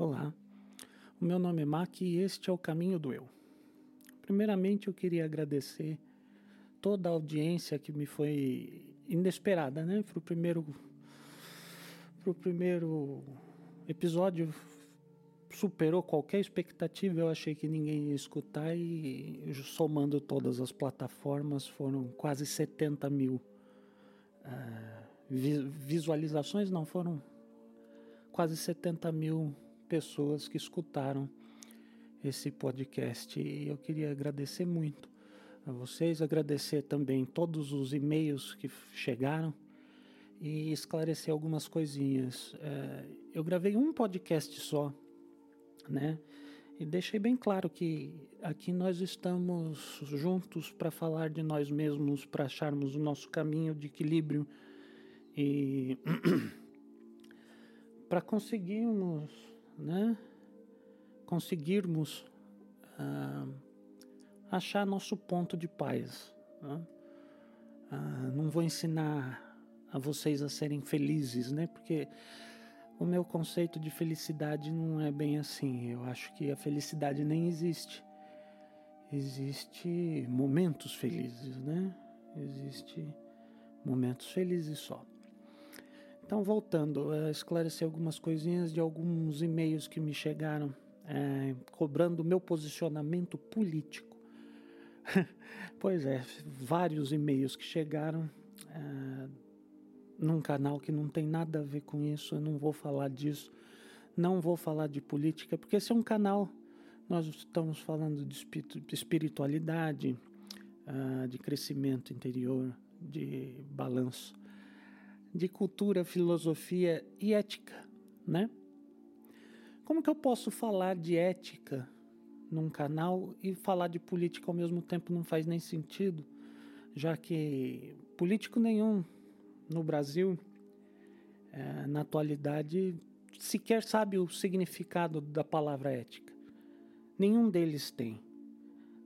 Olá, o meu nome é Mac e este é o Caminho do Eu. Primeiramente, eu queria agradecer toda a audiência que me foi inesperada, né? Para o primeiro, pro primeiro episódio superou qualquer expectativa. Eu achei que ninguém ia escutar e somando todas as plataformas foram quase 70 mil uh, visualizações, não foram quase 70 mil pessoas que escutaram esse podcast e eu queria agradecer muito a vocês, agradecer também todos os e-mails que chegaram e esclarecer algumas coisinhas. É, eu gravei um podcast só, né? E deixei bem claro que aqui nós estamos juntos para falar de nós mesmos, para acharmos o nosso caminho de equilíbrio e para conseguirmos né, conseguirmos uh, achar nosso ponto de paz. Né? Uh, não vou ensinar a vocês a serem felizes, né? Porque o meu conceito de felicidade não é bem assim. Eu acho que a felicidade nem existe. Existe momentos felizes, né? Existe momentos felizes só. Então, voltando a esclarecer algumas coisinhas de alguns e-mails que me chegaram é, cobrando meu posicionamento político. pois é, vários e-mails que chegaram é, num canal que não tem nada a ver com isso, eu não vou falar disso, não vou falar de política, porque esse é um canal, nós estamos falando de espiritualidade, uh, de crescimento interior, de balanço de cultura, filosofia e ética, né? Como que eu posso falar de ética num canal e falar de política ao mesmo tempo não faz nem sentido, já que político nenhum no Brasil, é, na atualidade, sequer sabe o significado da palavra ética. Nenhum deles tem,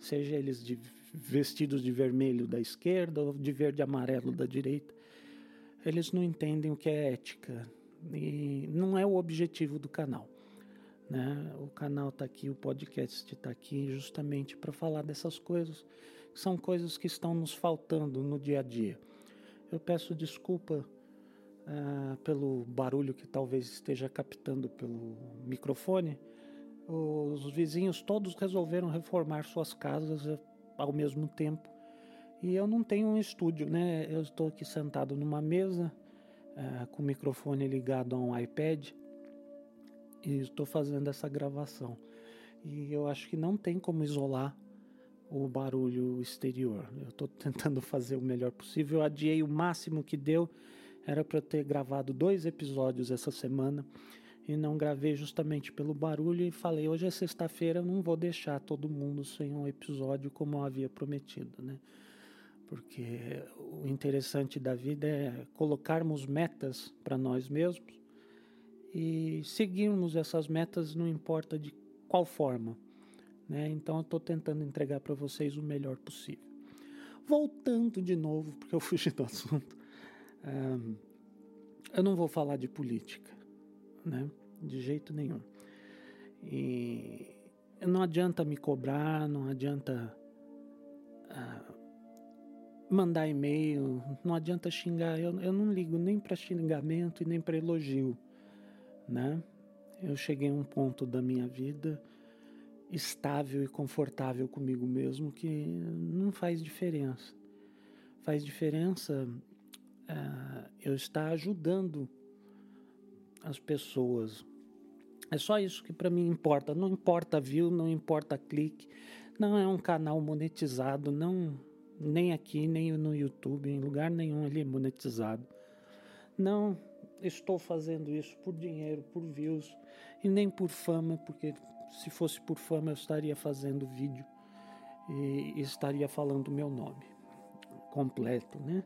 seja eles de vestidos de vermelho da esquerda ou de verde e amarelo da direita eles não entendem o que é ética e não é o objetivo do canal. Né? O canal está aqui, o podcast está aqui justamente para falar dessas coisas, que são coisas que estão nos faltando no dia a dia. Eu peço desculpa uh, pelo barulho que talvez esteja captando pelo microfone. Os vizinhos todos resolveram reformar suas casas eh, ao mesmo tempo e eu não tenho um estúdio, né? Eu estou aqui sentado numa mesa uh, com o microfone ligado a um iPad e estou fazendo essa gravação. E eu acho que não tem como isolar o barulho exterior. Eu estou tentando fazer o melhor possível. Eu adiei o máximo que deu. Era para ter gravado dois episódios essa semana e não gravei justamente pelo barulho. E falei: hoje é sexta-feira, eu não vou deixar todo mundo sem um episódio como eu havia prometido, né? Porque o interessante da vida é colocarmos metas para nós mesmos e seguirmos essas metas, não importa de qual forma. Né? Então eu estou tentando entregar para vocês o melhor possível. Voltando de novo, porque eu fugi do assunto, um, eu não vou falar de política, né? de jeito nenhum. E não adianta me cobrar, não adianta. Uh, mandar e-mail, não adianta xingar, eu, eu não ligo nem para xingamento e nem para elogio, né? Eu cheguei a um ponto da minha vida estável e confortável comigo mesmo que não faz diferença. Faz diferença uh, eu estar ajudando as pessoas. É só isso que para mim importa. Não importa view, não importa clique. Não é um canal monetizado, não nem aqui, nem no YouTube, em lugar nenhum ele é monetizado. Não estou fazendo isso por dinheiro, por views e nem por fama, porque se fosse por fama eu estaria fazendo vídeo e estaria falando o meu nome completo, né?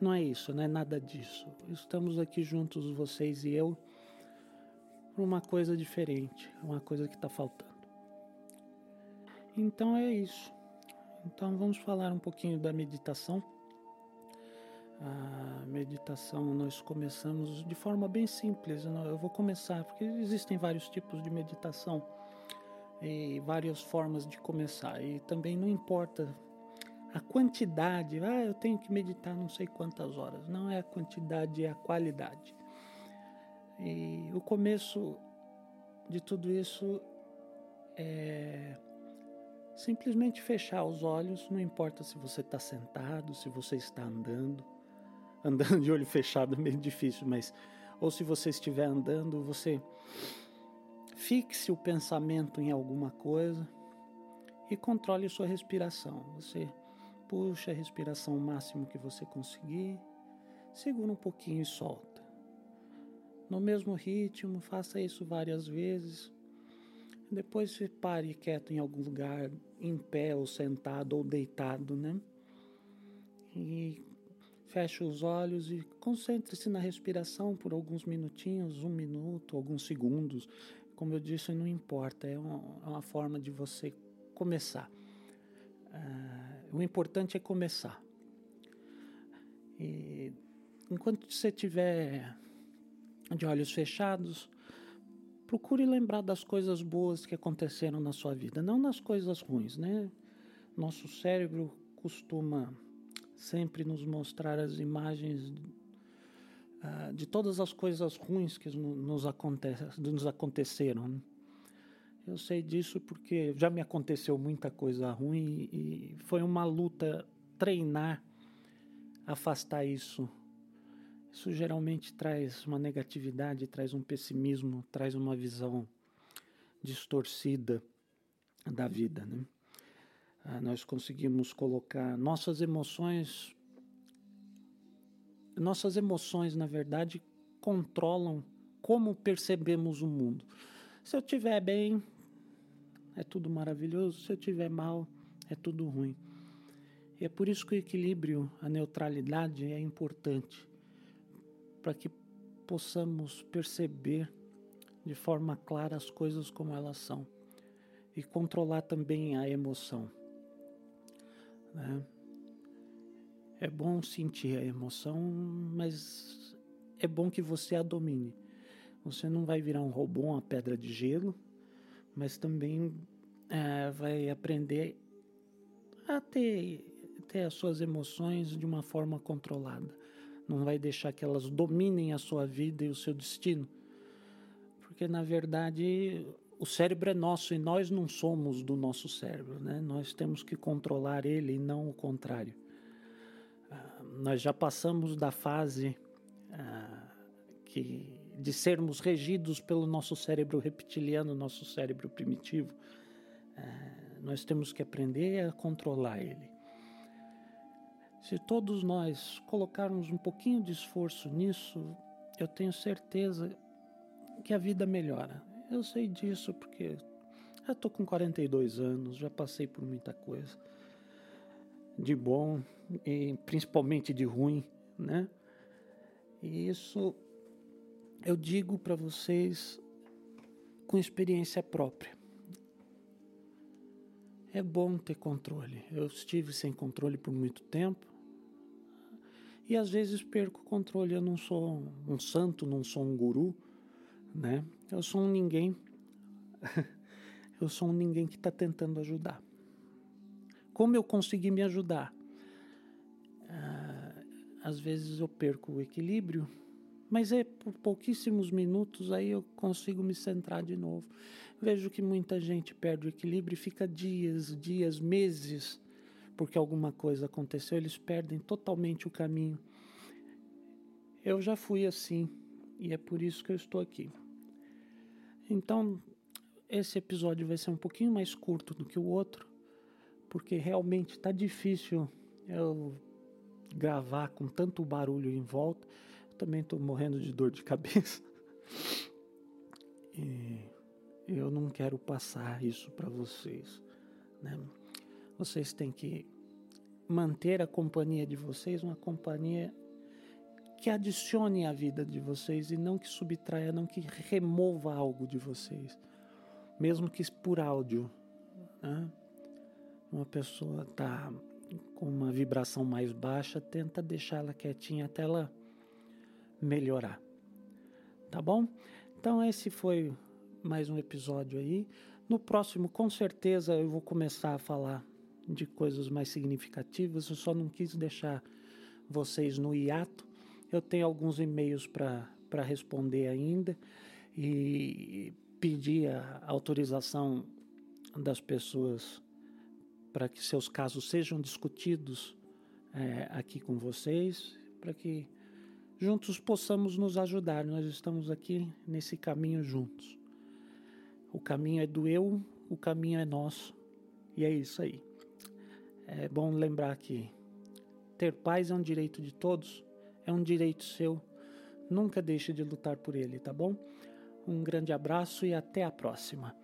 Não é isso, não é nada disso. Estamos aqui juntos, vocês e eu, por uma coisa diferente, uma coisa que está faltando. Então é isso. Então vamos falar um pouquinho da meditação. a meditação nós começamos de forma bem simples. Eu vou começar, porque existem vários tipos de meditação e várias formas de começar. E também não importa a quantidade, ah, eu tenho que meditar não sei quantas horas. Não é a quantidade, é a qualidade. E o começo de tudo isso é simplesmente fechar os olhos, não importa se você está sentado, se você está andando. Andando de olho fechado é meio difícil, mas ou se você estiver andando, você fixe o pensamento em alguma coisa e controle sua respiração. Você puxa a respiração o máximo que você conseguir, segura um pouquinho e solta. No mesmo ritmo, faça isso várias vezes. Depois pare quieto em algum lugar, em pé ou sentado ou deitado, né? E feche os olhos e concentre-se na respiração por alguns minutinhos, um minuto, alguns segundos. Como eu disse, não importa, é uma, é uma forma de você começar. Uh, o importante é começar. E enquanto você estiver de olhos fechados, procure lembrar das coisas boas que aconteceram na sua vida, não nas coisas ruins, né? Nosso cérebro costuma sempre nos mostrar as imagens uh, de todas as coisas ruins que nos, nos aconteceram. Né? Eu sei disso porque já me aconteceu muita coisa ruim e foi uma luta treinar, afastar isso isso geralmente traz uma negatividade, traz um pessimismo, traz uma visão distorcida da vida. Né? Ah, nós conseguimos colocar nossas emoções. Nossas emoções, na verdade, controlam como percebemos o mundo. Se eu estiver bem, é tudo maravilhoso. Se eu estiver mal, é tudo ruim. E é por isso que o equilíbrio, a neutralidade é importante para que possamos perceber de forma clara as coisas como elas são e controlar também a emoção. Né? É bom sentir a emoção, mas é bom que você a domine. Você não vai virar um robô, uma pedra de gelo, mas também é, vai aprender a ter, ter as suas emoções de uma forma controlada não vai deixar que elas dominem a sua vida e o seu destino. Porque, na verdade, o cérebro é nosso e nós não somos do nosso cérebro, né? Nós temos que controlar ele e não o contrário. Ah, nós já passamos da fase ah, que, de sermos regidos pelo nosso cérebro reptiliano, nosso cérebro primitivo. Ah, nós temos que aprender a controlar ele. Se todos nós colocarmos um pouquinho de esforço nisso, eu tenho certeza que a vida melhora. Eu sei disso porque eu estou com 42 anos, já passei por muita coisa. De bom e principalmente de ruim, né? E isso eu digo para vocês com experiência própria. É bom ter controle. Eu estive sem controle por muito tempo e às vezes perco o controle. Eu não sou um santo, não sou um guru, né? Eu sou um ninguém. eu sou um ninguém que está tentando ajudar. Como eu consegui me ajudar? Ah, às vezes eu perco o equilíbrio, mas é por pouquíssimos minutos aí eu consigo me centrar de novo. Vejo que muita gente perde o equilíbrio e fica dias, dias, meses porque alguma coisa aconteceu, eles perdem totalmente o caminho. Eu já fui assim e é por isso que eu estou aqui. Então, esse episódio vai ser um pouquinho mais curto do que o outro, porque realmente está difícil eu gravar com tanto barulho em volta. Eu também estou morrendo de dor de cabeça. E eu não quero passar isso para vocês, né? Vocês têm que manter a companhia de vocês uma companhia que adicione à vida de vocês e não que subtraia, não que remova algo de vocês, mesmo que por áudio. Né? Uma pessoa está com uma vibração mais baixa, tenta deixar ela quietinha até ela melhorar. Tá bom? Então esse foi mais um episódio aí. No próximo, com certeza, eu vou começar a falar de coisas mais significativas. Eu só não quis deixar vocês no hiato. Eu tenho alguns e-mails para responder ainda e pedir a autorização das pessoas para que seus casos sejam discutidos é, aqui com vocês, para que juntos possamos nos ajudar. Nós estamos aqui nesse caminho juntos. O caminho é do eu, o caminho é nosso. E é isso aí. É bom lembrar que ter paz é um direito de todos, é um direito seu. Nunca deixe de lutar por ele, tá bom? Um grande abraço e até a próxima.